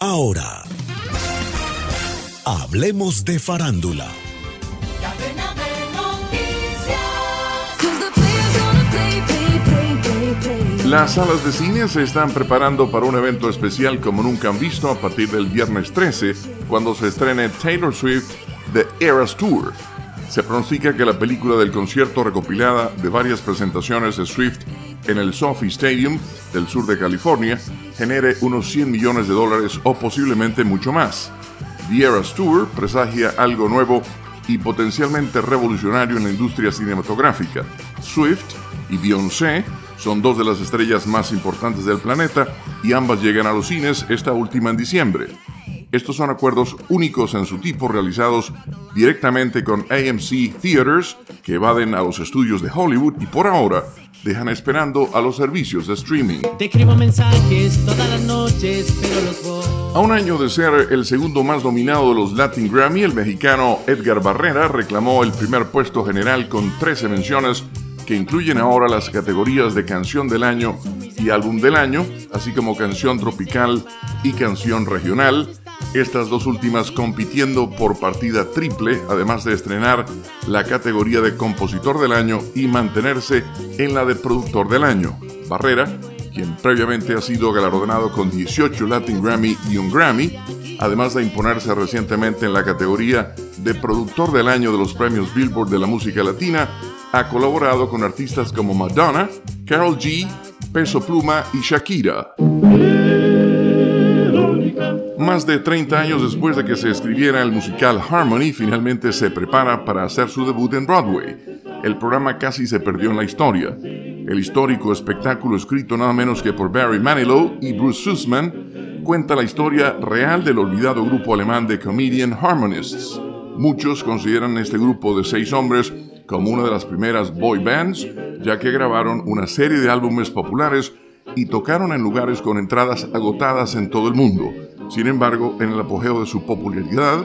Ahora, hablemos de farándula. Las salas de cine se están preparando para un evento especial como nunca han visto a partir del viernes 13, cuando se estrene Taylor Swift The Eras Tour. Se pronostica que la película del concierto recopilada de varias presentaciones de Swift en el Sophie Stadium del sur de California genere unos 100 millones de dólares o posiblemente mucho más. The Eras Tour presagia algo nuevo y potencialmente revolucionario en la industria cinematográfica. Swift y Beyoncé son dos de las estrellas más importantes del planeta y ambas llegan a los cines, esta última en diciembre. Estos son acuerdos únicos en su tipo realizados directamente con AMC Theaters que evaden a los estudios de Hollywood y por ahora dejan esperando a los servicios de streaming. mensajes todas las noches, A un año de ser el segundo más nominado de los Latin Grammy, el mexicano Edgar Barrera reclamó el primer puesto general con 13 menciones que incluyen ahora las categorías de canción del año y álbum del año, así como canción tropical y canción regional, estas dos últimas compitiendo por partida triple, además de estrenar la categoría de compositor del año y mantenerse en la de productor del año. Barrera, quien previamente ha sido galardonado con 18 Latin Grammy y un Grammy, además de imponerse recientemente en la categoría de productor del año de los premios Billboard de la música latina, ha colaborado con artistas como Madonna, Carol G, Peso Pluma y Shakira. Más de 30 años después de que se escribiera el musical Harmony, finalmente se prepara para hacer su debut en Broadway. El programa casi se perdió en la historia. El histórico espectáculo escrito nada menos que por Barry Manilow y Bruce Sussman cuenta la historia real del olvidado grupo alemán de Comedian Harmonists. Muchos consideran este grupo de seis hombres como una de las primeras boy bands, ya que grabaron una serie de álbumes populares y tocaron en lugares con entradas agotadas en todo el mundo. Sin embargo, en el apogeo de su popularidad,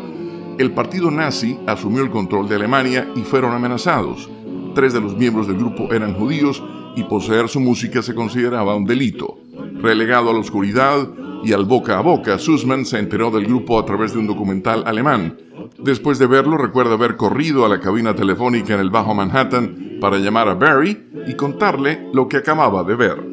el partido nazi asumió el control de Alemania y fueron amenazados. Tres de los miembros del grupo eran judíos y poseer su música se consideraba un delito. Relegado a la oscuridad y al boca a boca, Sussman se enteró del grupo a través de un documental alemán. Después de verlo, recuerda haber corrido a la cabina telefónica en el Bajo Manhattan para llamar a Barry y contarle lo que acababa de ver.